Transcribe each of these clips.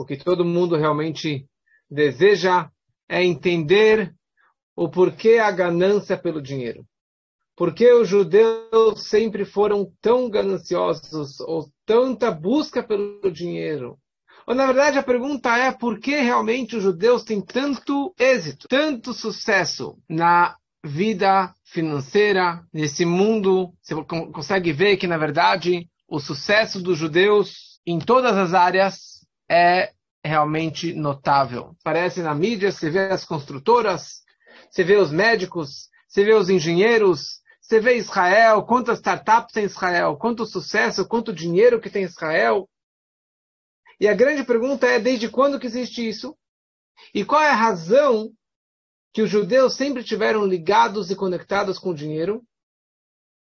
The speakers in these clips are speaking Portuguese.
o que todo mundo realmente deseja é entender o porquê a ganância pelo dinheiro. Por que os judeus sempre foram tão gananciosos ou tanta busca pelo dinheiro? Ou, na verdade, a pergunta é por que realmente os judeus têm tanto êxito, tanto sucesso na vida financeira, nesse mundo? Você consegue ver que, na verdade, o sucesso dos judeus em todas as áreas é realmente notável. Aparece na mídia, você vê as construtoras, você vê os médicos, você vê os engenheiros, você vê Israel, quantas startups tem Israel, quanto sucesso, quanto dinheiro que tem Israel. E a grande pergunta é, desde quando que existe isso? E qual é a razão que os judeus sempre tiveram ligados e conectados com o dinheiro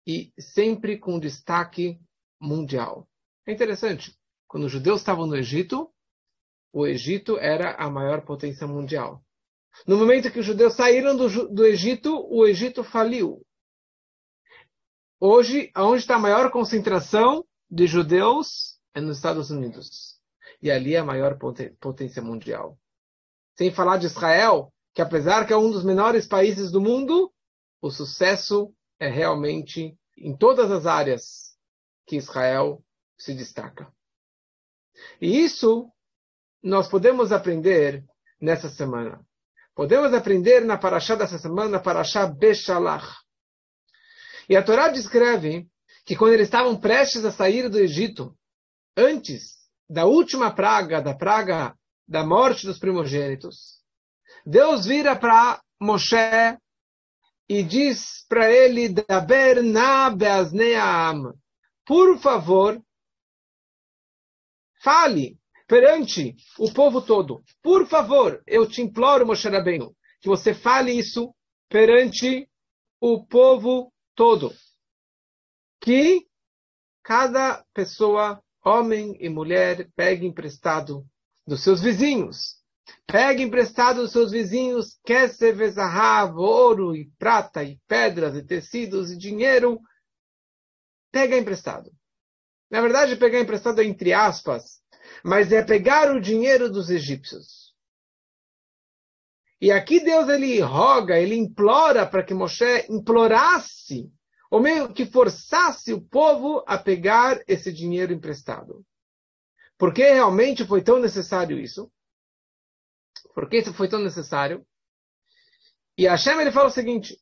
e sempre com destaque mundial? É interessante. Quando os judeus estavam no Egito, o Egito era a maior potência mundial. No momento que os judeus saíram do, do Egito, o Egito faliu. Hoje, onde está a maior concentração de judeus é nos Estados Unidos. E ali é a maior potência mundial. Sem falar de Israel, que apesar que é um dos menores países do mundo, o sucesso é realmente em todas as áreas que Israel se destaca. E isso nós podemos aprender nessa semana. Podemos aprender na Parashá dessa semana, Parashá Beshalach. E a Torá descreve que quando eles estavam prestes a sair do Egito, antes da última praga, da praga da morte dos primogênitos, Deus vira para Moshe e diz para ele, Daber na Por favor, fale perante o povo todo. Por favor, eu te imploro, Moshe Rabbeinu, que você fale isso perante o povo todo. Que cada pessoa, homem e mulher, pegue emprestado dos seus vizinhos. Pegue emprestado dos seus vizinhos, kesev, ouro e prata e pedras e tecidos e dinheiro. Pega emprestado. Na verdade, pegar emprestado é entre aspas, mas é pegar o dinheiro dos egípcios. E aqui Deus ele roga, ele implora para que Moshe implorasse, ou meio que forçasse o povo a pegar esse dinheiro emprestado. Por que realmente foi tão necessário isso? Por que isso foi tão necessário? E Hashem ele fala o seguinte: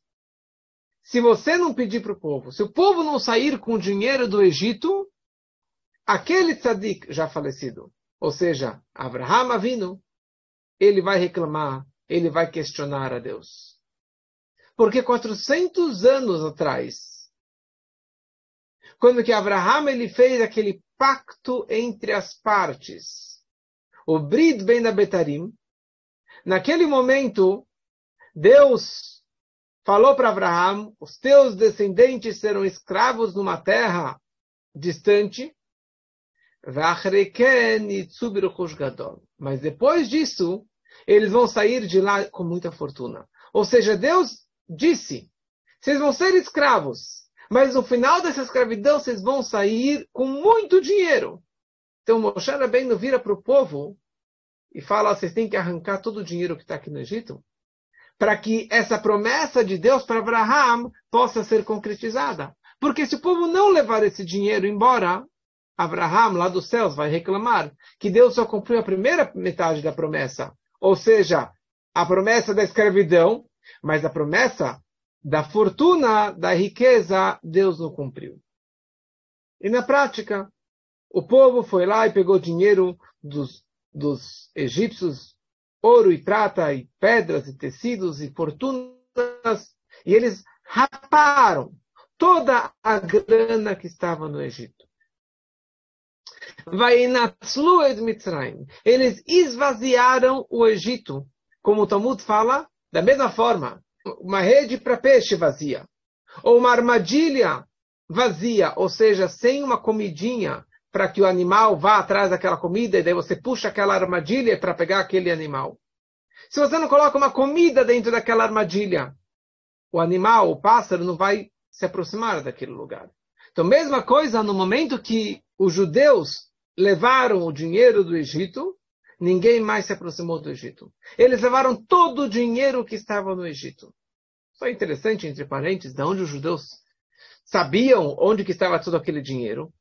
se você não pedir para o povo, se o povo não sair com o dinheiro do Egito, aquele tzadik já falecido, ou seja, Abraham Avinu, ele vai reclamar, ele vai questionar a Deus. Porque 400 anos atrás, quando que Abraham ele fez aquele pacto entre as partes, o Brid Ben Abetarim, naquele momento, Deus falou para Abraham, os teus descendentes serão escravos numa terra distante, mas depois disso, eles vão sair de lá com muita fortuna. Ou seja, Deus disse: vocês vão ser escravos, mas no final dessa escravidão vocês vão sair com muito dinheiro. Então Moshe Rabbeinu vira para o povo e fala: vocês têm que arrancar todo o dinheiro que está aqui no Egito, para que essa promessa de Deus para Abraham possa ser concretizada. Porque se o povo não levar esse dinheiro embora, Abraham, lá dos céus, vai reclamar que Deus só cumpriu a primeira metade da promessa. Ou seja, a promessa da escravidão, mas a promessa da fortuna, da riqueza, Deus não cumpriu. E na prática, o povo foi lá e pegou dinheiro dos, dos egípcios, ouro e prata, e pedras, e tecidos, e fortunas, e eles raparam toda a grana que estava no Egito. Eles esvaziaram o Egito, como o Talmud fala, da mesma forma, uma rede para peixe vazia, ou uma armadilha vazia, ou seja, sem uma comidinha para que o animal vá atrás daquela comida e daí você puxa aquela armadilha para pegar aquele animal. Se você não coloca uma comida dentro daquela armadilha, o animal, o pássaro, não vai se aproximar daquele lugar. Então, mesma coisa no momento que os judeus levaram o dinheiro do Egito, ninguém mais se aproximou do Egito. Eles levaram todo o dinheiro que estava no Egito. Só interessante, entre parênteses, de onde os judeus sabiam onde que estava todo aquele dinheiro.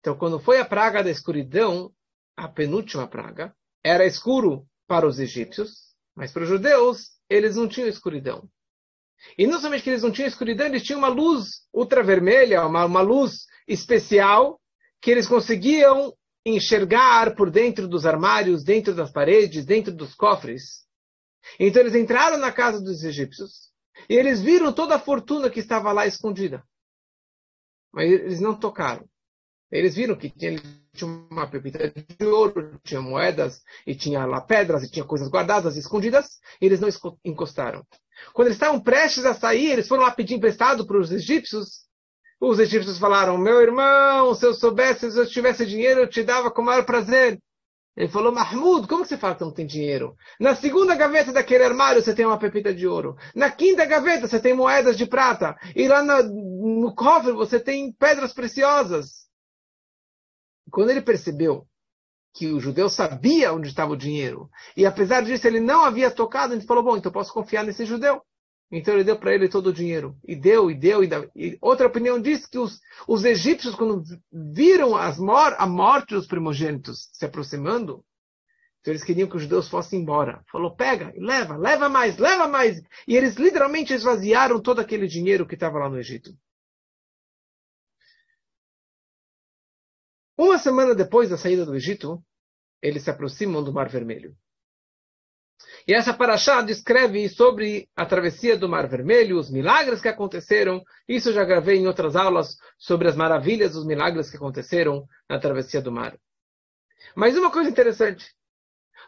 Então, quando foi a praga da escuridão, a penúltima praga, era escuro para os egípcios, mas para os judeus, eles não tinham escuridão. E não somente que eles não tinham escuridão, eles tinham uma luz ultravermelha, uma, uma luz especial, que eles conseguiam enxergar por dentro dos armários, dentro das paredes, dentro dos cofres. Então eles entraram na casa dos egípcios e eles viram toda a fortuna que estava lá escondida. Mas eles não tocaram. Eles viram que tinha, tinha uma pepita de ouro, tinha moedas, e tinha lá pedras, e tinha coisas guardadas, escondidas, e eles não encostaram. Quando eles estavam prestes a sair, eles foram lá pedir emprestado para os egípcios. Os egípcios falaram: Meu irmão, se eu soubesse, se eu tivesse dinheiro, eu te dava com o maior prazer. Ele falou, Mahmoud, como você fala que não tem dinheiro? Na segunda gaveta daquele armário você tem uma pepita de ouro. Na quinta gaveta você tem moedas de prata. E lá no, no cofre você tem pedras preciosas. Quando ele percebeu que o judeu sabia onde estava o dinheiro, e apesar disso ele não havia tocado, ele falou, bom, então posso confiar nesse judeu. Então ele deu para ele todo o dinheiro. E deu, e deu, e deu. E outra opinião diz que os, os egípcios, quando viram mor a morte dos primogênitos se aproximando, então eles queriam que os judeus fossem embora. Falou, pega, leva, leva mais, leva mais. E eles literalmente esvaziaram todo aquele dinheiro que estava lá no Egito. Uma semana depois da saída do Egito, eles se aproximam do Mar Vermelho. E essa paraxá descreve sobre a travessia do Mar Vermelho, os milagres que aconteceram. Isso eu já gravei em outras aulas sobre as maravilhas dos milagres que aconteceram na travessia do mar. Mas uma coisa interessante.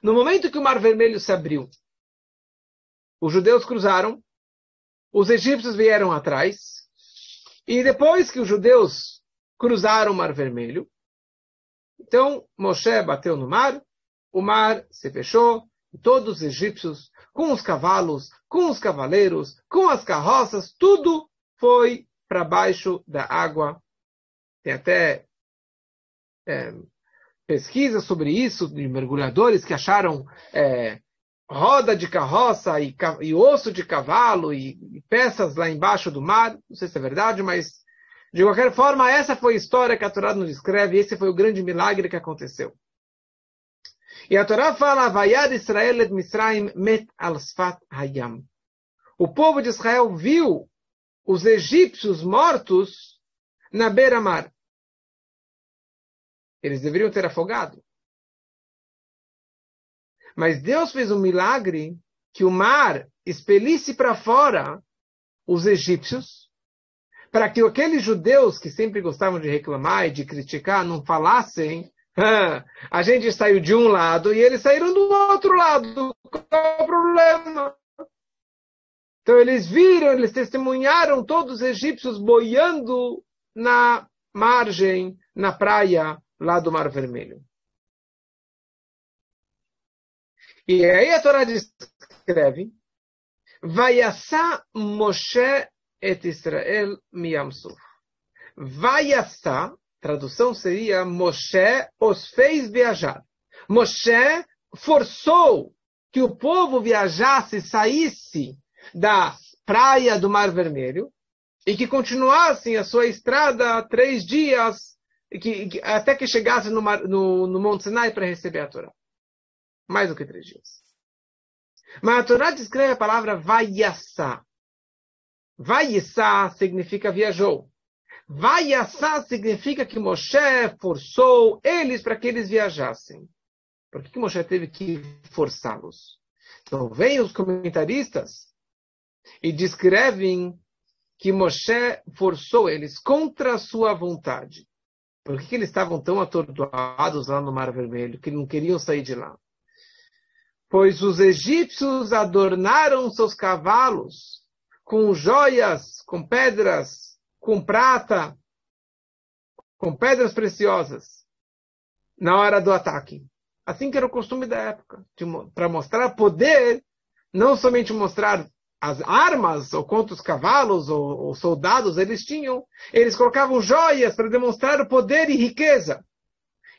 No momento que o Mar Vermelho se abriu, os judeus cruzaram, os egípcios vieram atrás, e depois que os judeus cruzaram o Mar Vermelho, então Moshe bateu no mar, o mar se fechou, todos os egípcios, com os cavalos, com os cavaleiros, com as carroças, tudo foi para baixo da água. Tem até é, pesquisas sobre isso, de mergulhadores que acharam é, roda de carroça e, e, osso de cavalo e, e peças lá embaixo do mar. Não sei se é verdade, mas de qualquer forma, essa foi a história que a Torá nos escreve, esse foi o grande milagre que aconteceu. E a Torá fala, Vayad Israel et Misraim met al sfat hayam. O povo de Israel viu os egípcios mortos na beira-mar. Eles deveriam ter afogado. Mas Deus fez um milagre que o mar expelisse para fora os egípcios, para que aqueles judeus que sempre gostavam de reclamar e de criticar não falassem a gente saiu de um lado e eles saíram do outro lado. Qual é o problema? Então eles viram, eles testemunharam todos os egípcios boiando na margem, na praia lá do Mar Vermelho. E aí a Torá descreve: Vaiassá Moshe et Israel miyamsuf. Vaiassá tradução seria Moshe os fez viajar. Moshe forçou que o povo viajasse, saísse da praia do Mar Vermelho e que continuassem a sua estrada três dias que, que, até que chegasse no, no, no Monte Sinai para receber a Torá. Mais do que três dias. Mas a Torá descreve a palavra vaiassá. Vaiassá significa viajou. Vaiassá significa que Moshe forçou eles para que eles viajassem. Por que, que Moshe teve que forçá-los? Então, vêm os comentaristas e descrevem que Moshe forçou eles contra a sua vontade. Por que, que eles estavam tão atordoados lá no Mar Vermelho, que não queriam sair de lá? Pois os egípcios adornaram seus cavalos com joias, com pedras com prata, com pedras preciosas, na hora do ataque. Assim que era o costume da época, para mostrar poder, não somente mostrar as armas, ou quantos cavalos ou, ou soldados eles tinham, eles colocavam joias para demonstrar o poder e riqueza.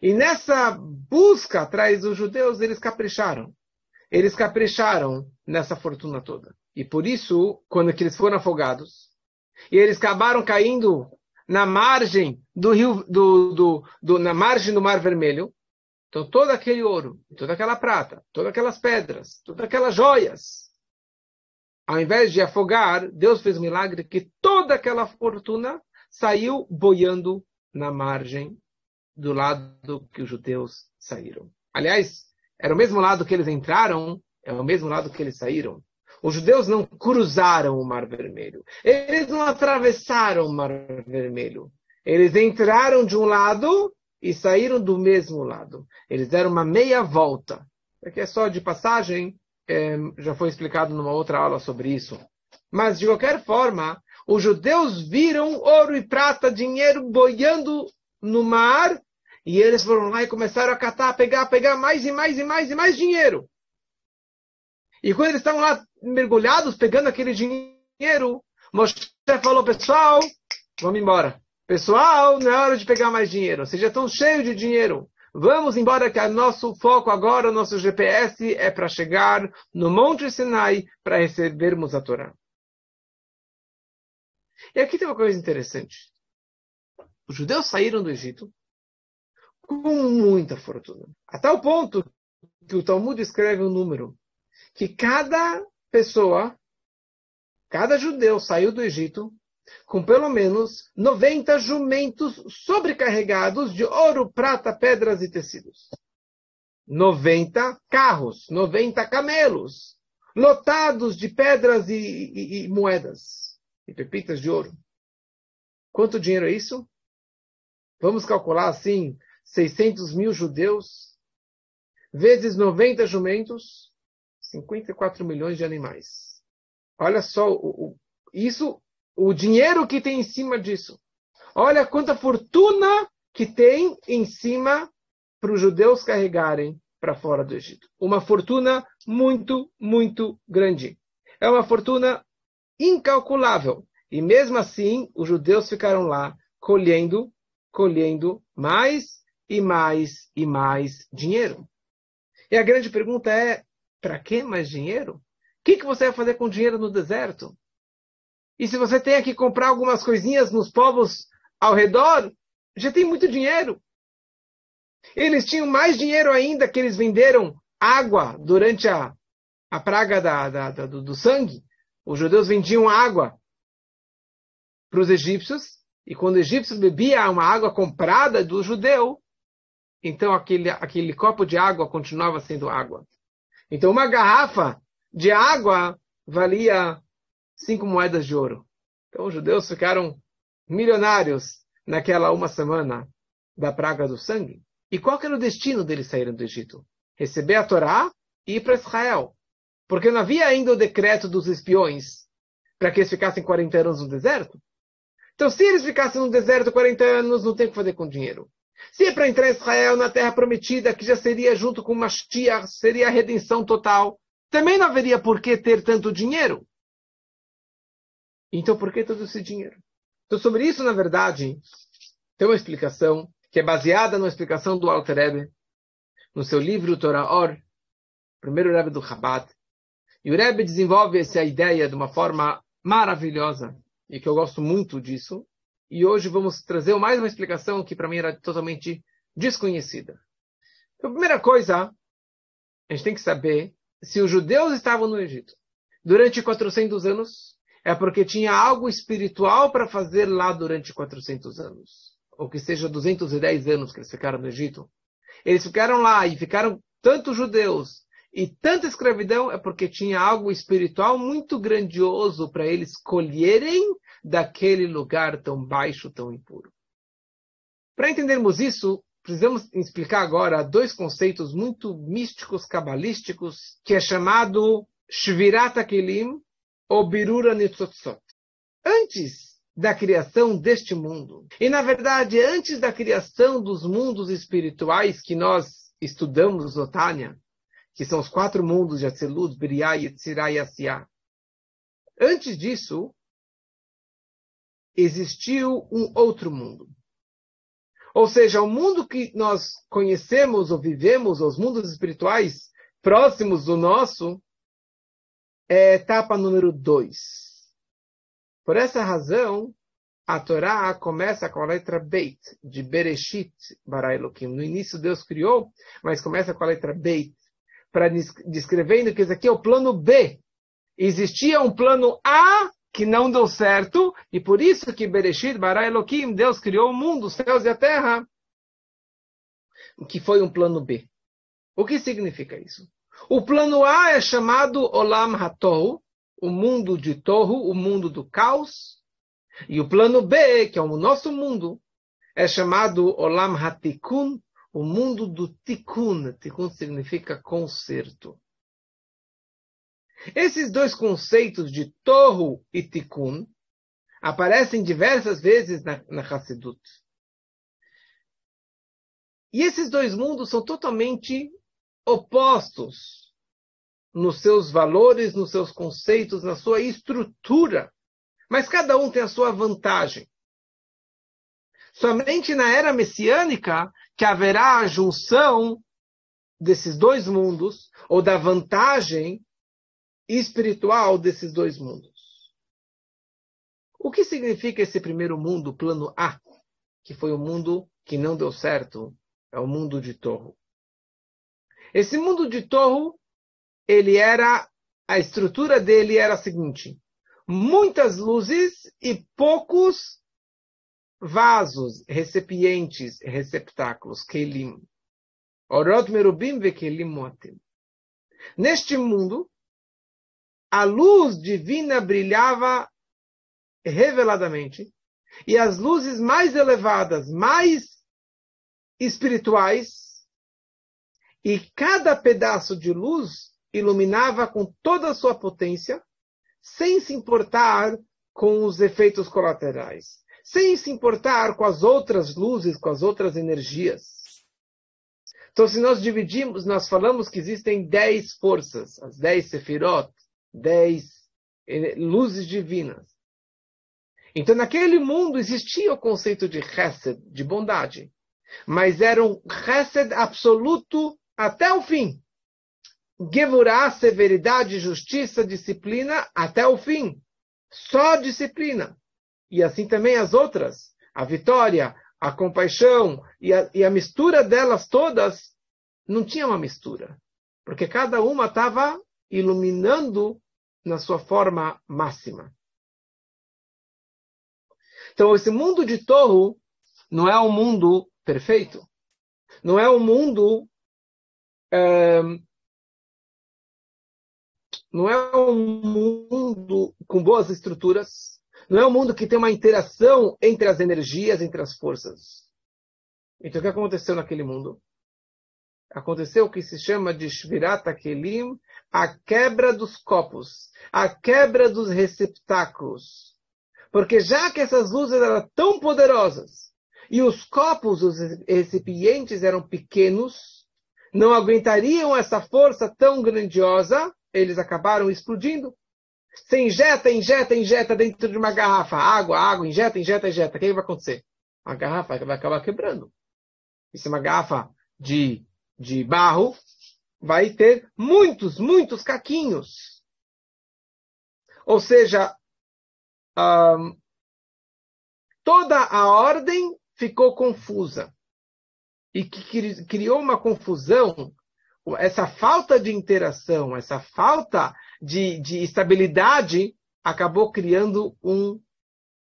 E nessa busca atrás dos judeus, eles capricharam. Eles capricharam nessa fortuna toda. E por isso, quando eles foram afogados, e eles acabaram caindo na margem do rio, do, do, do, na margem do Mar Vermelho, então todo aquele ouro, toda aquela prata, todas aquelas pedras, todas aquelas joias, ao invés de afogar, Deus fez um milagre que toda aquela fortuna saiu boiando na margem do lado que os judeus saíram. Aliás, era o mesmo lado que eles entraram, é o mesmo lado que eles saíram. Os judeus não cruzaram o Mar Vermelho. Eles não atravessaram o Mar Vermelho. Eles entraram de um lado e saíram do mesmo lado. Eles deram uma meia volta. Aqui é só de passagem, é, já foi explicado numa outra aula sobre isso. Mas, de qualquer forma, os judeus viram ouro e prata, dinheiro boiando no mar, e eles foram lá e começaram a catar, pegar, pegar mais e mais e mais e mais dinheiro. E quando eles estavam lá mergulhados, pegando aquele dinheiro, Moshe falou, pessoal, vamos embora. Pessoal, não é hora de pegar mais dinheiro. Vocês já estão cheios de dinheiro. Vamos embora que o nosso foco agora, nosso GPS é para chegar no Monte Sinai para recebermos a Torá. E aqui tem uma coisa interessante. Os judeus saíram do Egito com muita fortuna. A tal ponto que o Talmud escreve um número que cada pessoa, cada judeu saiu do Egito com pelo menos 90 jumentos sobrecarregados de ouro, prata, pedras e tecidos. 90 carros, 90 camelos, lotados de pedras e, e, e moedas e pepitas de ouro. Quanto dinheiro é isso? Vamos calcular assim, 600 mil judeus, vezes 90 jumentos, 54 milhões de animais. Olha só, o, o, isso, o dinheiro que tem em cima disso. Olha quanta fortuna que tem em cima para os judeus carregarem para fora do Egito. Uma fortuna muito, muito grande. É uma fortuna incalculável. E mesmo assim, os judeus ficaram lá colhendo, colhendo mais e mais e mais dinheiro. E a grande pergunta é: para que mais dinheiro? O que, que você vai fazer com dinheiro no deserto? E se você tem que comprar algumas coisinhas nos povos ao redor, já tem muito dinheiro. Eles tinham mais dinheiro ainda que eles venderam água durante a, a praga da, da, da do, do sangue. Os judeus vendiam água para os egípcios, e quando o egípcio bebia uma água comprada do judeu, então aquele, aquele copo de água continuava sendo água. Então, uma garrafa de água valia cinco moedas de ouro. Então, os judeus ficaram milionários naquela uma semana da praga do sangue. E qual era o destino deles saírem do Egito? Receber a Torá e ir para Israel. Porque não havia ainda o decreto dos espiões para que eles ficassem 40 anos no deserto. Então, se eles ficassem no deserto 40 anos, não tem o que fazer com dinheiro. Se é para entrar em Israel na terra prometida, que já seria junto com Mashiach, seria a redenção total, também não haveria por que ter tanto dinheiro. Então, por que todo esse dinheiro? Então, sobre isso, na verdade, tem uma explicação que é baseada na explicação do Alter Rebbe, no seu livro Torah Or, primeiro Rebbe do Chabad. E o Rebbe desenvolve essa ideia de uma forma maravilhosa, e que eu gosto muito disso, e hoje vamos trazer mais uma explicação que para mim era totalmente desconhecida. Então, a primeira coisa, a gente tem que saber se os judeus estavam no Egito durante 400 anos, é porque tinha algo espiritual para fazer lá durante 400 anos. Ou que seja 210 anos que eles ficaram no Egito. Eles ficaram lá e ficaram tantos judeus e tanta escravidão é porque tinha algo espiritual muito grandioso para eles colherem daquele lugar tão baixo, tão impuro. Para entendermos isso, precisamos explicar agora dois conceitos muito místicos, cabalísticos, que é chamado Shvirat Kelim ou Birura Nitzotzot. Antes da criação deste mundo, e na verdade antes da criação dos mundos espirituais que nós estudamos no Tânia, que são os quatro mundos de Atzilut, Biriah, Yetzirah e Asiah. Antes disso, existiu um outro mundo. Ou seja, o mundo que nós conhecemos ou vivemos, os mundos espirituais próximos do nosso, é etapa número dois. Por essa razão, a Torá começa com a letra Beit, de Bereshit bara Elohim. No início Deus criou, mas começa com a letra Beit, para descrevendo que esse aqui é o plano B. Existia um plano A que não deu certo, e por isso que Bereshit bara Elohim, Deus criou o mundo, os céus e a terra, que foi um plano B. O que significa isso? O plano A é chamado Olam Hatou, o mundo de Torro, o mundo do caos. E o plano B, que é o nosso mundo, é chamado Olam Hatikun, o mundo do Tikkun. Tikkun significa conserto. Esses dois conceitos de Torro e Tikkun aparecem diversas vezes na, na Hassidut. E esses dois mundos são totalmente opostos nos seus valores, nos seus conceitos, na sua estrutura. Mas cada um tem a sua vantagem. Somente na era messiânica que haverá a junção desses dois mundos, ou da vantagem espiritual desses dois mundos. O que significa esse primeiro mundo, plano A, que foi o mundo que não deu certo, é o mundo de Torro. Esse mundo de Torro, ele era, a estrutura dele era a seguinte: muitas luzes e poucos vasos, recipientes, receptáculos, kelim. Orot merubim vekelim motim. Neste mundo, a luz divina brilhava reveladamente, e as luzes mais elevadas, mais espirituais, e cada pedaço de luz iluminava com toda a sua potência, sem se importar com os efeitos colaterais, sem se importar com as outras luzes, com as outras energias. Então, se nós dividimos, nós falamos que existem dez forças, as dez sefirot, dez luzes divinas. Então, naquele mundo existia o conceito de chesed, de bondade, mas era um chesed absoluto até o fim. Gevurá, severidade, justiça, disciplina, até o fim. Só disciplina. E assim também as outras. A vitória, a compaixão e a, e a mistura delas todas não tinha uma mistura. Porque cada uma estava iluminando na sua forma máxima. Então, esse mundo de Torro não é um mundo perfeito. Não é um mundo não é um mundo com boas estruturas, não é um mundo que tem uma interação entre as energias, entre as forças. Então, o que aconteceu naquele mundo? Aconteceu o que se chama de Shvirat Kelim, a quebra dos copos, a quebra dos receptáculos. Porque já que essas luzes eram tão poderosas, e os copos, os recipientes eram pequenos, não aguentariam essa força tão grandiosa, eles acabaram explodindo. Você injeta, injeta, injeta dentro de uma garrafa, água, água, injeta, injeta, injeta. O que vai acontecer? A garrafa vai acabar quebrando. E se é uma garrafa de, de barro, vai ter muitos, muitos caquinhos. Ou seja, um, toda a ordem ficou confusa e que criou uma confusão, essa falta de interação, essa falta de, de estabilidade, acabou criando um,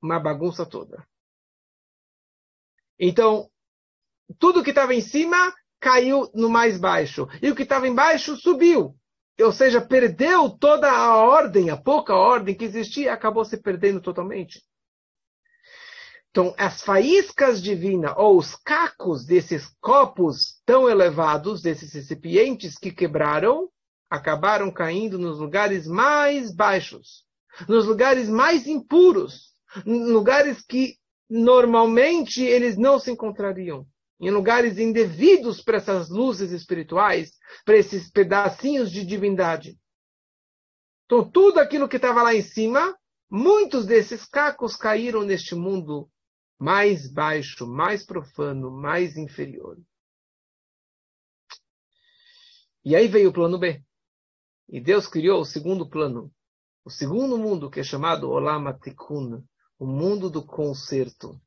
uma bagunça toda. Então, tudo que estava em cima caiu no mais baixo, e o que estava embaixo subiu. Ou seja, perdeu toda a ordem, a pouca ordem que existia, acabou se perdendo totalmente. Então, as faíscas divinas, ou os cacos desses copos tão elevados, desses recipientes que quebraram, acabaram caindo nos lugares mais baixos, nos lugares mais impuros, lugares que normalmente eles não se encontrariam, em lugares indevidos para essas luzes espirituais, para esses pedacinhos de divindade. Então, tudo aquilo que estava lá em cima, muitos desses cacos caíram neste mundo mais baixo, mais profano, mais inferior. E aí veio o plano B. E Deus criou o segundo plano, o segundo mundo, que é chamado Olam Tikkun, o mundo do conserto.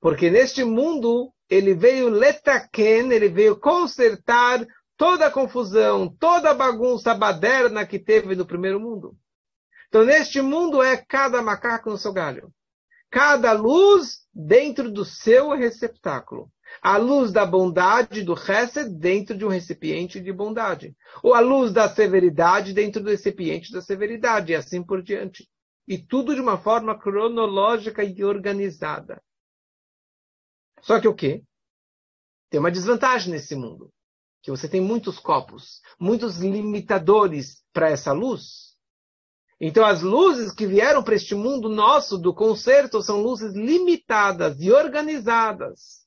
Porque neste mundo, ele veio letaken, ele veio consertar toda a confusão, toda a bagunça baderna que teve no primeiro mundo. Então, neste mundo é cada macaco no seu galho. Cada luz dentro do seu receptáculo. A luz da bondade do Hesed dentro de um recipiente de bondade. Ou a luz da severidade dentro do recipiente da severidade, e assim por diante. E tudo de uma forma cronológica e organizada. Só que o quê? Tem uma desvantagem nesse mundo. Que você tem muitos copos, muitos limitadores para essa luz. Então, as luzes que vieram para este mundo nosso do concerto são luzes limitadas e organizadas.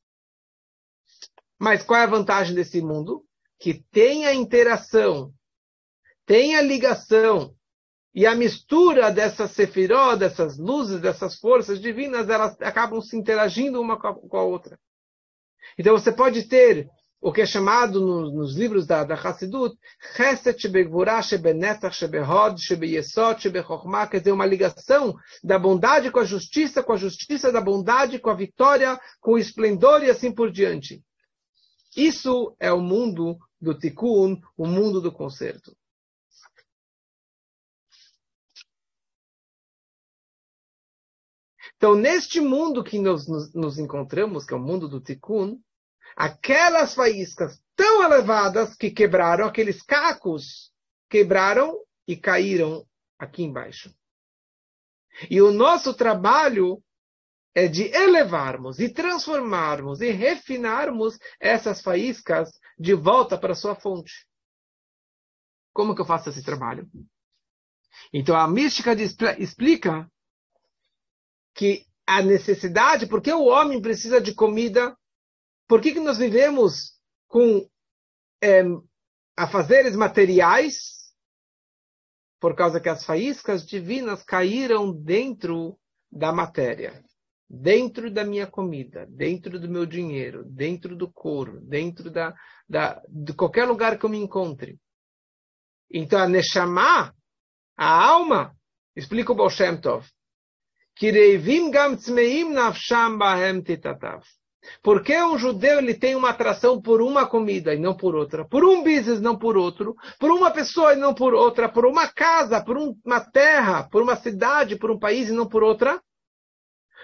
Mas qual é a vantagem desse mundo? Que tem a interação, tem a ligação e a mistura dessas sefiró, dessas luzes, dessas forças divinas, elas acabam se interagindo uma com a outra. Então você pode ter o que é chamado nos, nos livros da, da Hassidut, Chesed Shebegvurah Shebenetach Shebehod Shebeyesod Shebechokhmah, quer dizer, uma ligação da bondade com a justiça, com a justiça da bondade, com a vitória, com o esplendor e assim por diante. Isso é o mundo do Tikkun, o mundo do conserto. Então, neste mundo que nós nos, nos encontramos, que é o mundo do Tikkun, aquelas faíscas tão elevadas que quebraram, aqueles cacos quebraram e caíram aqui embaixo. E o nosso trabalho é de elevarmos e transformarmos e refinarmos essas faíscas de volta para sua fonte. Como que eu faço esse trabalho? Então a mística explica que a necessidade, porque o homem precisa de comida por que, que nós vivemos com é, afazeres materiais? Por causa que as faíscas divinas caíram dentro da matéria, dentro da minha comida, dentro do meu dinheiro, dentro do couro, dentro da, da, de qualquer lugar que eu me encontre. Então, a Neshama, a alma, explica o Baal Shem Tov, que reivim gam tzmeim nafsham bahem titatav. Por que um judeu ele tem uma atração por uma comida e não por outra? Por um business, não por outro? Por uma pessoa e não por outra? Por uma casa, por uma terra, por uma cidade, por um país e não por outra?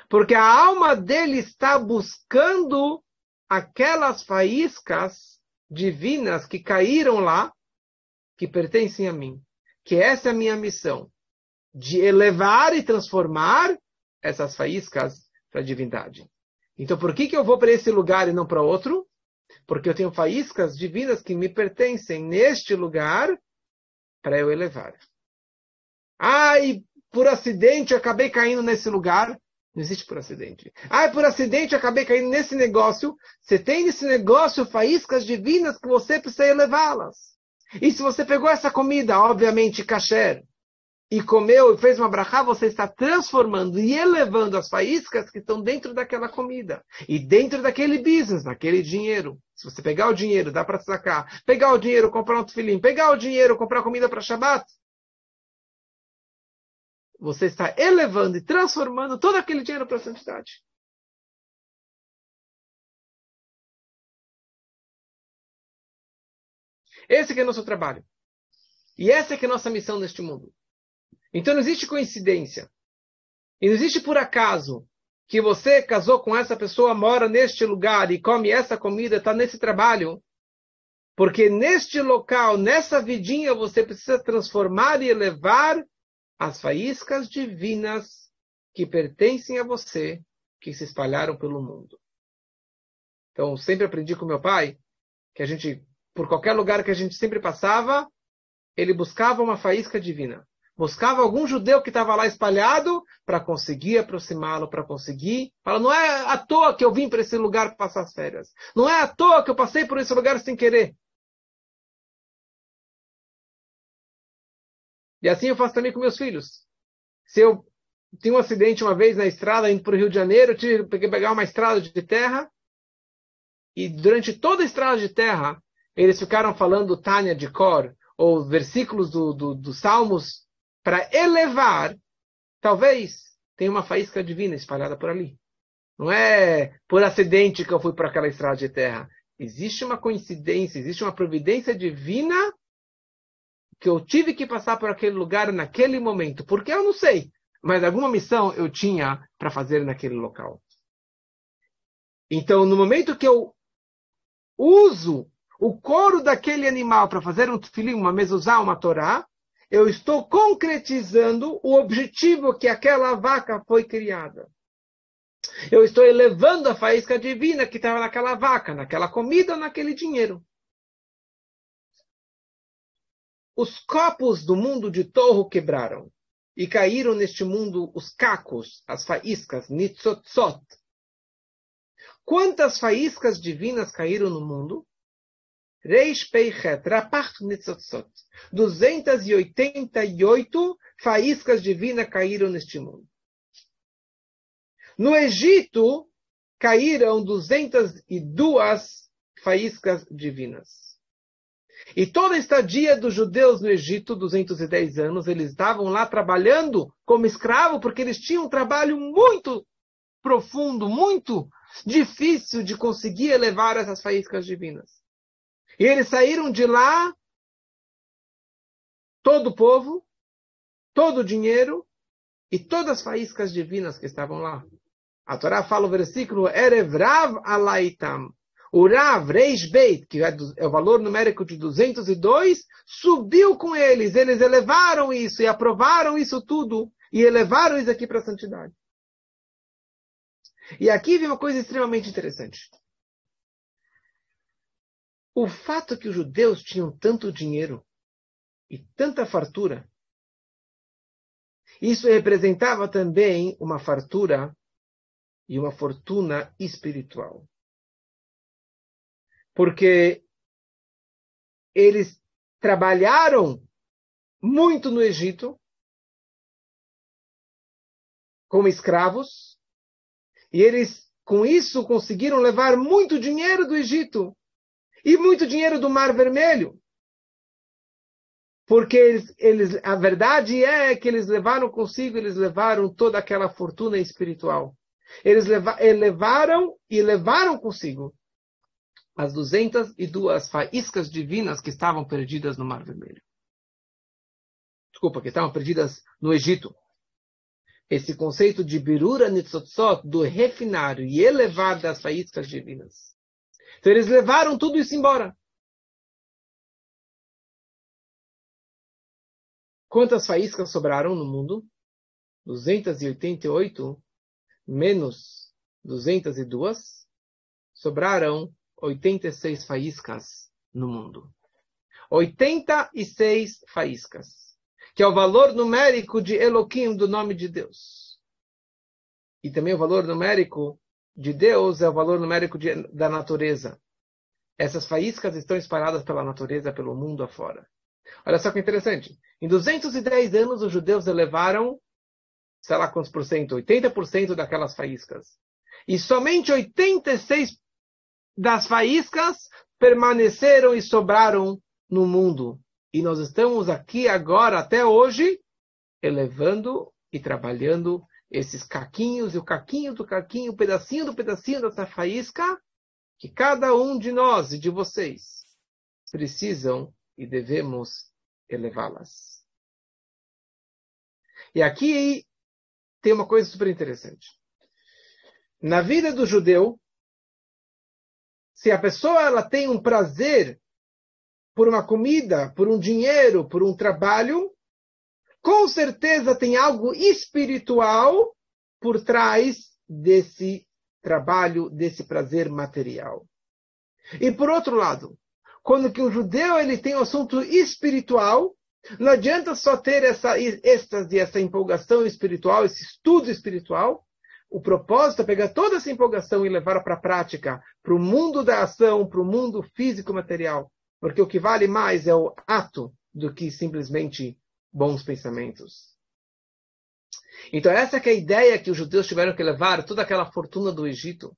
Porque a alma dele está buscando aquelas faíscas divinas que caíram lá, que pertencem a mim. Que essa é a minha missão, de elevar e transformar essas faíscas para a divindade. Então, por que, que eu vou para esse lugar e não para outro? Porque eu tenho faíscas divinas que me pertencem neste lugar para eu elevar. Ai, por acidente eu acabei caindo nesse lugar. Não existe por acidente. Ai, por acidente eu acabei caindo nesse negócio. Você tem nesse negócio faíscas divinas que você precisa elevá-las. E se você pegou essa comida, obviamente, kasher, e comeu e fez uma brachá, você está transformando e elevando as faíscas que estão dentro daquela comida. E dentro daquele business, naquele dinheiro. Se você pegar o dinheiro, dá para sacar. Pegar o dinheiro, comprar um tefilim. Pegar o dinheiro, comprar comida para Shabbat. Você está elevando e transformando todo aquele dinheiro para a santidade. Esse é o nosso trabalho. E essa é, é a nossa missão neste mundo. Então não existe coincidência. E não existe por acaso que você casou com essa pessoa, mora neste lugar e come essa comida, está nesse trabalho. Porque neste local, nessa vidinha, você precisa transformar e elevar as faíscas divinas que pertencem a você, que se espalharam pelo mundo. Então, sempre aprendi com meu pai que a gente, por qualquer lugar que a gente sempre passava, ele buscava uma faísca divina buscava algum judeu que estava lá espalhado para conseguir aproximá-lo, para conseguir. Fala, não é à toa que eu vim para esse lugar passar as férias. Não é à toa que eu passei por esse lugar sem querer. E assim eu faço também com meus filhos. Se eu tinha um acidente uma vez na estrada indo para o Rio de Janeiro, tive que pegar uma estrada de terra, e durante toda a estrada de terra, eles ficaram falando Tânia de cor, ou versículos dos do, do Salmos, para elevar, talvez tenha uma faísca divina espalhada por ali. Não é por acidente que eu fui para aquela estrada de terra. Existe uma coincidência, existe uma providência divina que eu tive que passar por aquele lugar naquele momento. Porque eu não sei, mas alguma missão eu tinha para fazer naquele local. Então, no momento que eu uso o couro daquele animal para fazer um tefilim, uma mezuzá, uma torá, eu estou concretizando o objetivo que aquela vaca foi criada. Eu estou elevando a faísca divina que estava naquela vaca, naquela comida naquele dinheiro. Os copos do mundo de Torro quebraram e caíram neste mundo os cacos, as faíscas, nitzotzot. Quantas faíscas divinas caíram no mundo? Reish Peichet, Rapach Nitzotzot. 288 faíscas divinas caíram neste mundo. No Egito, caíram 202 faíscas divinas. E toda a estadia dos judeus no Egito, 210 anos, eles estavam lá trabalhando como escravo, porque eles tinham um trabalho muito profundo, muito difícil de conseguir elevar essas faíscas divinas. E eles saíram de lá, todo o povo, todo o dinheiro e todas as faíscas divinas que estavam lá. A Torá fala o versículo Erevrav alaitam. O Rav Reish Beit, que é, é o valor numérico de 202, subiu com eles. Eles elevaram isso e aprovaram isso tudo e elevaram isso aqui para a santidade. E aqui vem uma coisa extremamente interessante. O fato que os judeus tinham tanto dinheiro e tanta fartura, isso representava também uma fartura e uma fortuna espiritual. Porque eles trabalharam muito no Egito como escravos e eles com isso conseguiram levar muito dinheiro do Egito e muito dinheiro do Mar Vermelho. Porque eles, eles, a verdade é que eles levaram consigo, eles levaram toda aquela fortuna espiritual. Eles levaram e levaram consigo as 202 faíscas divinas que estavam perdidas no Mar Vermelho. Desculpa, que estavam perdidas no Egito. Esse conceito de birura nitzotzot, do refinar e elevar das faíscas divinas. Então eles levaram tudo isso embora. Quantas faíscas sobraram no mundo? 288 menos 202, sobraram 86 faíscas no mundo. 86 faíscas, que é o valor numérico de Elohim, do nome de Deus. E também o valor numérico de Deus é o valor numérico de, da natureza. Essas faíscas estão espalhadas pela natureza, pelo mundo afora. Olha só que interessante. Em 210 anos, os judeus elevaram sei lá quantos por cento, 80% daquelas faíscas. E somente 86 das faíscas permaneceram e sobraram no mundo. E nós estamos aqui agora, até hoje, elevando e trabalhando esses caquinhos, e o caquinho do caquinho, o pedacinho do pedacinho dessa faísca, que cada um de nós e de vocês precisam e devemos elevá-las. E aqui tem uma coisa super interessante. Na vida do judeu, se a pessoa ela tem um prazer por uma comida, por um dinheiro, por um trabalho, com certeza tem algo espiritual por trás desse trabalho, desse prazer material. E por outro lado, quando que o judeu ele tem um assunto espiritual, não adianta só ter essa êxtase, essa empolgação espiritual, esse estudo espiritual. O propósito é pegar toda essa empolgação e levar para a prática, para o mundo da ação, para o mundo físico-material. Porque o que vale mais é o ato do que simplesmente bons pensamentos. Então essa é a ideia que os judeus tiveram que levar toda aquela fortuna do Egito.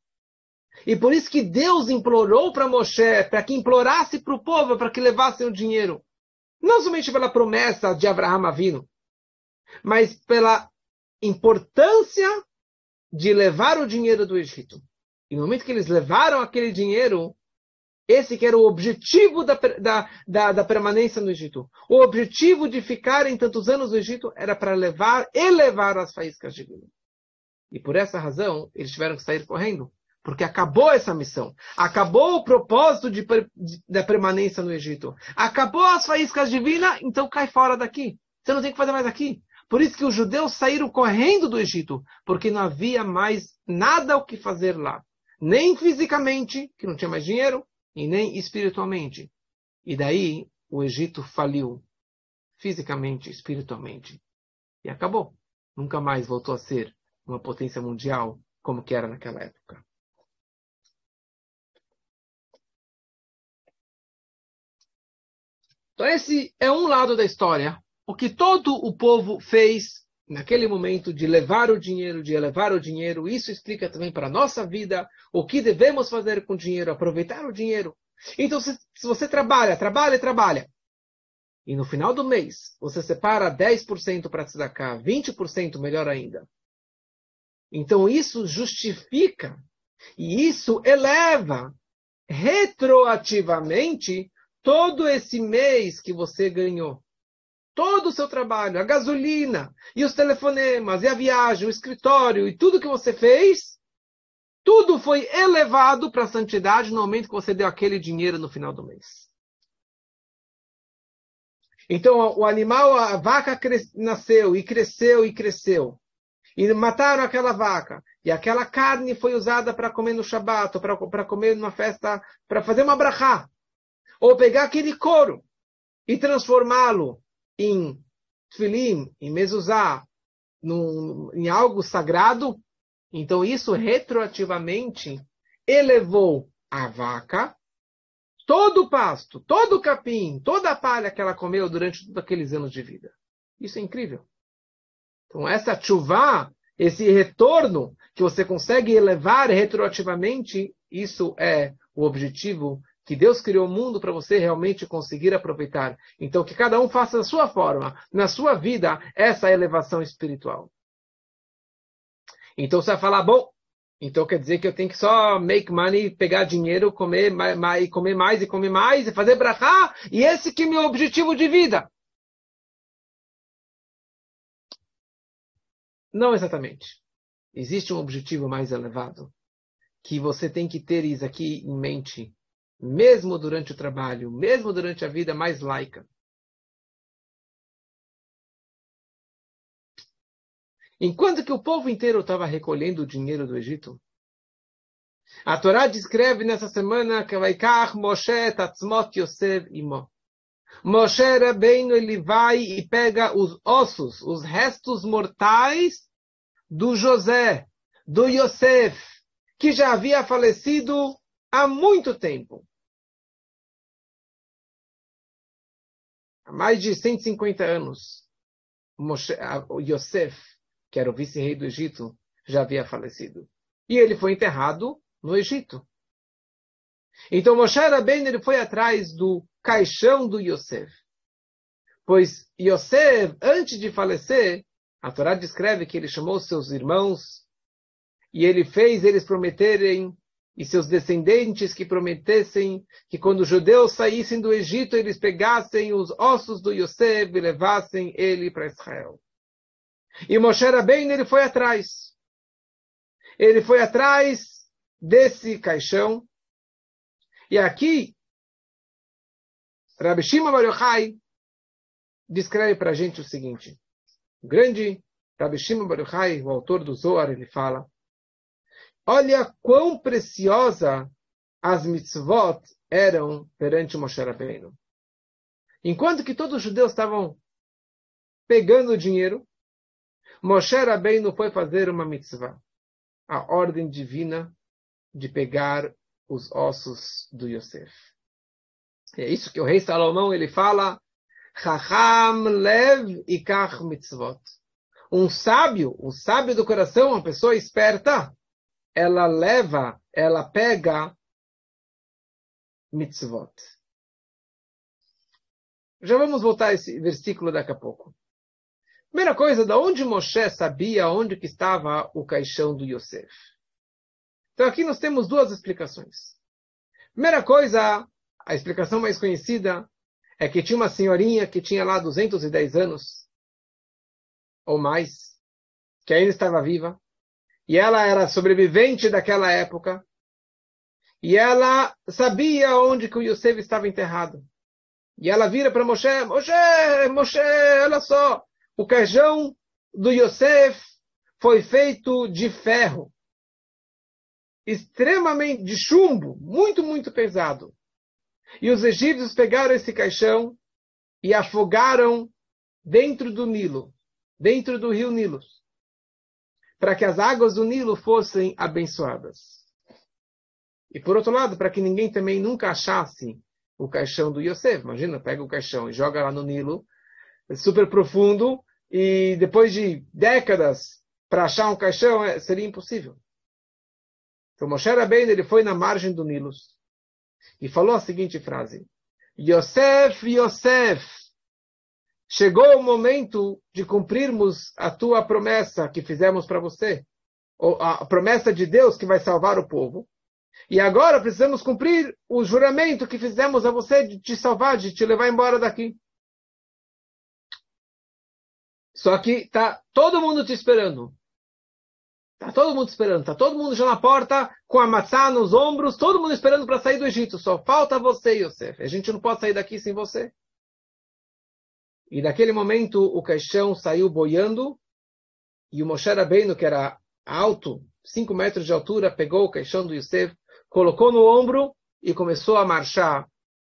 E por isso que Deus implorou para Moshe, para que implorasse para o povo, para que levassem o dinheiro. Não somente pela promessa de Abraão Avino, mas pela importância de levar o dinheiro do Egito. E no momento que eles levaram aquele dinheiro, esse que era o objetivo da, da, da, da, permanência no Egito. O objetivo de ficar em tantos anos no Egito era para levar, elevar as faíscas divinas. E por essa razão, eles tiveram que sair correndo. Porque acabou essa missão. Acabou o propósito de, de, da permanência no Egito. Acabou as faíscas divinas, então cai fora daqui. Você não tem que fazer mais aqui. Por isso que os judeus saíram correndo do Egito, porque não havia mais nada o que fazer lá. Nem fisicamente, que não tinha mais dinheiro, e nem espiritualmente. E daí o Egito faliu, fisicamente, espiritualmente. E acabou. Nunca mais voltou a ser uma potência mundial como que era naquela época. Então esse é um lado da história o que todo o povo fez naquele momento de levar o dinheiro, de elevar o dinheiro, isso explica também para a nossa vida o que devemos fazer com o dinheiro, aproveitar o dinheiro. Então, se, se você trabalha, trabalha, trabalha, e no final do mês você separa 10% para cá, 20% melhor ainda. Então, isso justifica e isso eleva retroativamente todo esse mês que você ganhou todo o seu trabalho, a gasolina, e os telefonemas, e a viagem, o escritório, e tudo que você fez, tudo foi elevado para a santidade no momento que você deu aquele dinheiro no final do mês. Então, o animal, a vaca nasceu, e cresceu, e cresceu. E mataram aquela vaca. E aquela carne foi usada para comer no Shabat, para comer numa festa, para fazer uma brachá. Ou pegar aquele couro e transformá-lo em Tfilim, em Mezuzá, num, em algo sagrado, então isso retroativamente elevou a vaca, todo o pasto, todo o capim, toda a palha que ela comeu durante todos aqueles anos de vida. Isso é incrível. Então essa chuva, esse retorno que você consegue elevar retroativamente, isso é o objetivo que Deus criou o mundo para você realmente conseguir aproveitar. Então, que cada um faça da sua forma, na sua vida, essa elevação espiritual. Então, você vai falar, bom, então quer dizer que eu tenho que só make money, pegar dinheiro, comer mais, comer mais e comer mais, e fazer brachá, e esse que é meu objetivo de vida. Não exatamente. Existe um objetivo mais elevado, que você tem que ter isso aqui em mente mesmo durante o trabalho, mesmo durante a vida mais laica. Enquanto que o povo inteiro estava recolhendo o dinheiro do Egito, a Torá descreve nessa semana que vai Moshe Tatzmot Yosef Imo. Moshe Rabbeinu ele vai e pega os ossos, os restos mortais do José, do Yosef, que já havia falecido há muito tempo. Mais de 150 anos, Yosef, que era o vice-rei do Egito, já havia falecido. E ele foi enterrado no Egito. Então Moshe Rabbeinu ele foi atrás do caixão do Yosef. Pois Yosef, antes de falecer, a Torá descreve que ele chamou seus irmãos e ele fez eles prometerem e seus descendentes que prometessem que quando os judeus saíssem do Egito, eles pegassem os ossos do Yosef e levassem ele para Israel. E Moshe Rabbeinu, ele foi atrás. Ele foi atrás desse caixão. E aqui, Rabbi Shimon Bar Yochai descreve para a gente o seguinte. O grande Rabbi Shimon Bar Yochai, o autor do Zohar, ele fala Olha quão preciosa as mitzvot eram perante Moshe Rabbeinu. Enquanto que todos os judeus estavam pegando dinheiro, Moshe Rabbeinu foi fazer uma mitzvah. A ordem divina de pegar os ossos do Yosef. É isso que o rei Salomão ele fala, Chacham lev ikach mitzvot. Um sábio, um sábio do coração, uma pessoa esperta, ela leva, ela pega mitzvot. Já vamos voltar a esse versículo daqui a pouco. Primeira coisa, da onde Moshe sabia onde que estava o caixão do Yosef? Então aqui nós temos duas explicações. Primeira coisa, a explicação mais conhecida é que tinha uma senhorinha que tinha lá 210 anos ou mais, que ainda estava viva, e ela era sobrevivente daquela época, e ela sabia onde que o Yosef estava enterrado. E ela vira para Moshe, Moshe, Moshe, olha só, o cajão do Yosef foi feito de ferro, extremamente de chumbo, muito, muito pesado. E os egípcios pegaram esse caixão e afogaram dentro do Nilo, dentro do rio Nilo, para que as águas do Nilo fossem abençoadas. E por outro lado, para que ninguém também nunca achasse o caixão do Yosef. Imagina, pega o caixão e joga lá no Nilo, super profundo, e depois de décadas para achar um caixão é, seria impossível. Então Moshe Rabbeinu ele foi na margem do Nilo e falou a seguinte frase: Yosef, Yosef, chegou o momento de cumprirmos a tua promessa que fizemos para você, a promessa de Deus que vai salvar o povo. E agora precisamos cumprir o juramento que fizemos a você de te salvar, de te levar embora daqui. Só que está todo mundo te esperando. Está todo mundo esperando. Está todo mundo já na porta, com a maçã nos ombros, todo mundo esperando para sair do Egito. Só falta você, Yosef. A gente não pode sair daqui sem você. E naquele momento o caixão saiu boiando e o Moshe Rabbeinu, que era alto, 5 metros de altura, pegou o caixão do Yosef, colocou no ombro e começou a marchar.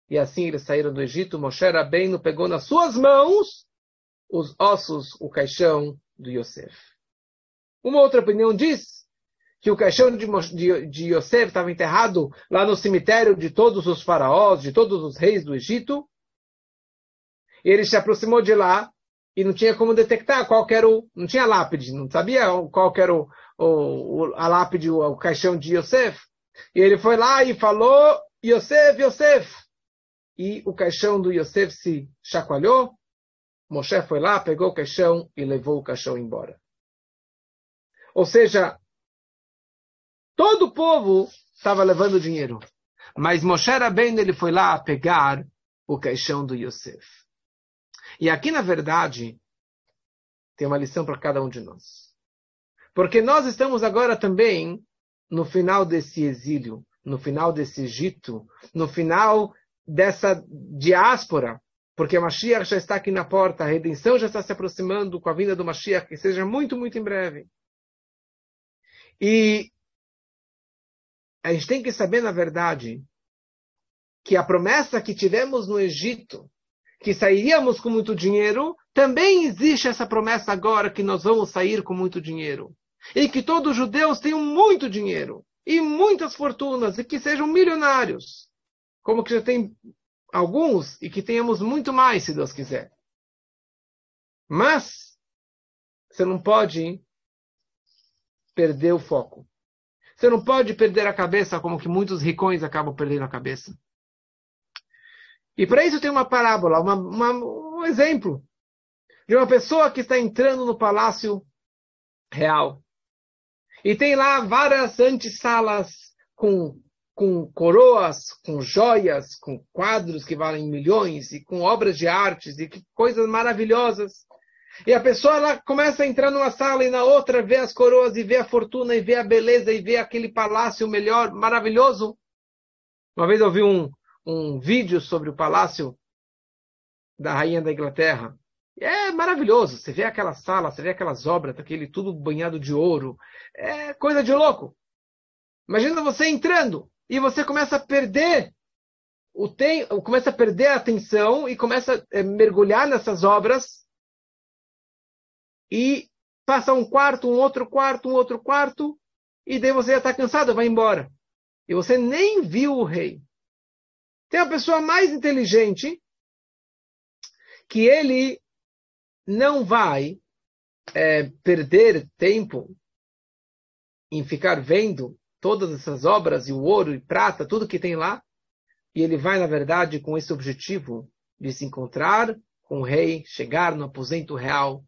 E assim eles saíram do Egito. Moshe Rabbeinu pegou nas suas mãos os ossos, o caixão do Yosef. Uma outra opinião diz que o caixão de, de, de Yosef estava enterrado lá no cemitério de todos os faraós, de todos os reis do Egito. Ele se aproximou de lá e não tinha como detectar qual era o. Não tinha lápide, não sabia qual era o, o, a lápide, o, o caixão de Yosef. E ele foi lá e falou, Yosef, Yosef. E o caixão do Yosef se chacoalhou. Moshe foi lá, pegou o caixão e levou o caixão embora. Ou seja, todo o povo estava levando dinheiro. Mas Moshe bem, ele foi lá pegar o caixão do Yosef. E aqui, na verdade, tem uma lição para cada um de nós. Porque nós estamos agora também no final desse exílio, no final desse Egito, no final dessa diáspora, porque a Mashiach já está aqui na porta, a redenção já está se aproximando com a vinda do Mashiach, que seja muito, muito em breve. E a gente tem que saber, na verdade, que a promessa que tivemos no Egito, que sairíamos com muito dinheiro, também existe essa promessa agora que nós vamos sair com muito dinheiro e que todos os judeus tenham muito dinheiro e muitas fortunas e que sejam milionários, como que já tem alguns e que tenhamos muito mais, se Deus quiser. Mas você não pode perder o foco. Você não pode perder a cabeça como que muitos ricões acabam perdendo a cabeça. E para isso tem uma parábola, uma, uma, um exemplo de uma pessoa que está entrando no palácio real. E tem lá várias antessalas com, com coroas, com joias, com quadros que valem milhões e com obras de artes e coisas maravilhosas. E a pessoa ela começa a entrar numa sala e na outra vê as coroas e vê a fortuna e vê a beleza e vê aquele palácio melhor, maravilhoso. Uma vez eu vi um, um vídeo sobre o palácio da rainha da Inglaterra. É maravilhoso. Você vê aquela sala, você vê aquelas obras, aquele tudo banhado de ouro. É coisa de louco. Imagina você entrando e você começa a perder o tem, começa a perder a atenção e começa a é, mergulhar nessas obras e passa um quarto, um outro quarto, um outro quarto e daí você já está cansado, vai embora. E você nem viu o rei. Tem uma pessoa mais inteligente que ele não vai é, perder tempo em ficar vendo todas essas obras e o ouro e prata, tudo que tem lá, e ele vai, na verdade, com esse objetivo de se encontrar com o rei, chegar no aposento real,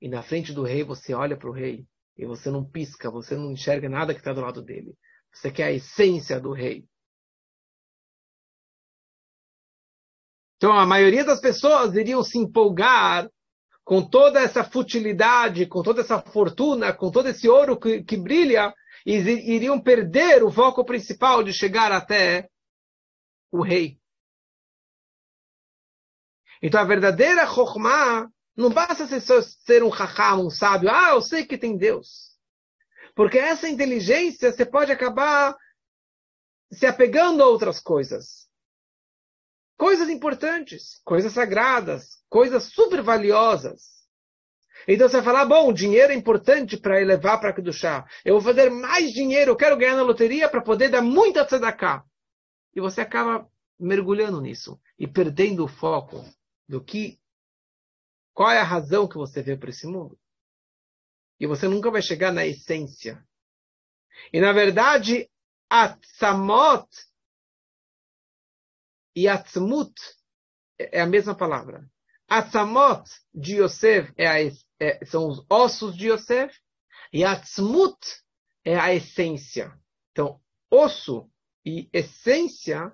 e na frente do rei você olha para o rei e você não pisca, você não enxerga nada que está do lado dele. Você quer a essência do rei. Então a maioria das pessoas iriam se empolgar com toda essa futilidade, com toda essa fortuna, com todo esse ouro que, que brilha, e iriam perder o foco principal de chegar até o rei. Então a verdadeira Chokhmah não basta ser, ser um Chacham, um sábio. Ah, eu sei que tem Deus. Porque essa inteligência você pode acabar se apegando a outras coisas. Coisas importantes, coisas sagradas, coisas super valiosas. Então você vai falar, bom, dinheiro é importante para elevar para a chá. Eu vou fazer mais dinheiro, eu quero ganhar na loteria para poder dar muita tzedakah. E você acaba mergulhando nisso e perdendo o foco do que qual é a razão que você veio para esse mundo. E você nunca vai chegar na essência. E na verdade, Atzamot e Atzmut é a mesma palavra. Atzamot de Yosef é a, é, são os ossos de Yosef e Atzmut é a essência. Então, osso e essência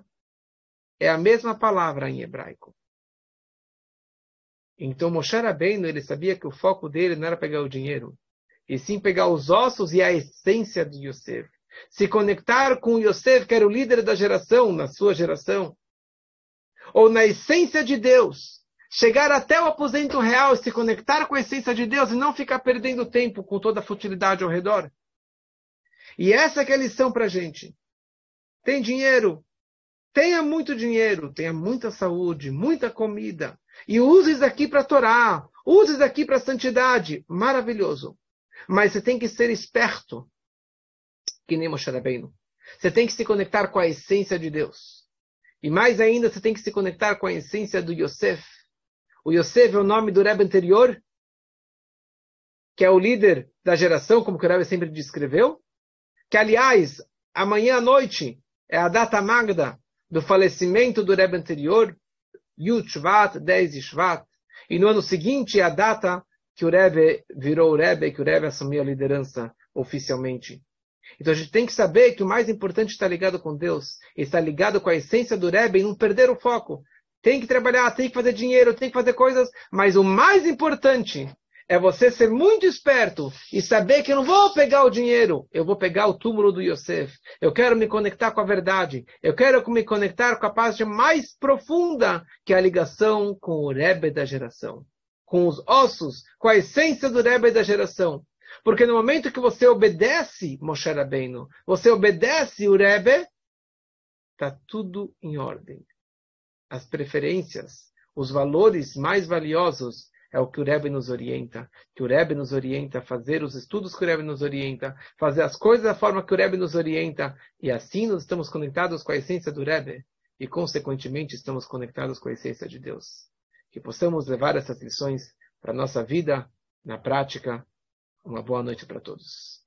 é a mesma palavra em hebraico. Então Moshe Rabbeinu, ele sabia que o foco dele não era pegar o dinheiro, e sim pegar os ossos e a essência de Yosef. Se conectar com Yosef, que era o líder da geração, na sua geração, ou na essência de Deus, chegar até o aposento real e se conectar com a essência de Deus e não ficar perdendo tempo com toda a futilidade ao redor. E essa é, a lição para gente. Tem dinheiro? Tenha muito dinheiro, tenha muita saúde, muita comida, e use isso aqui para Torá, use isso aqui para santidade. Maravilhoso. Mas você tem que ser esperto, que nem Moshe Rabbeinu. Você tem que se conectar com a essência de Deus. E mais ainda, você tem que se conectar com a essência do Yosef. O Yosef é o nome do Rebbe anterior, que é o líder da geração, como o Rebbe sempre descreveu. Que, aliás, amanhã à noite é a data magda do falecimento do Rebbe anterior, Yud Shvat, 10 de Shvat. E no ano seguinte é a data que o Rebbe virou o Rebbe, que o Rebbe assumiu a liderança oficialmente. Então a gente tem que saber que o mais importante está ligado com Deus, está ligado com a essência do Rebbe e não perder o foco. Tem que trabalhar, tem que fazer dinheiro, tem que fazer coisas, mas o mais importante é você ser muito esperto e saber que eu não vou pegar o dinheiro, eu vou pegar o túmulo do Yosef. Eu quero me conectar com a verdade. Eu quero me conectar com a parte mais profunda, que é a ligação com o Rebbe da geração. Com os ossos, com a essência do Rebbe da geração. Porque no momento que você obedece Moshe Rabbeinu, você obedece o Rebbe, está tudo em ordem. As preferências, os valores mais valiosos é o que o Rebbe nos orienta, que o Rebbe nos orienta a fazer os estudos que o Rebbe nos orienta, fazer as coisas da forma que o Rebbe nos orienta, e assim nós estamos conectados com a essência do Rebbe, e consequentemente estamos conectados com a essência de Deus. Que possamos levar essas lições para a nossa vida, na prática. Uma boa noite para todos.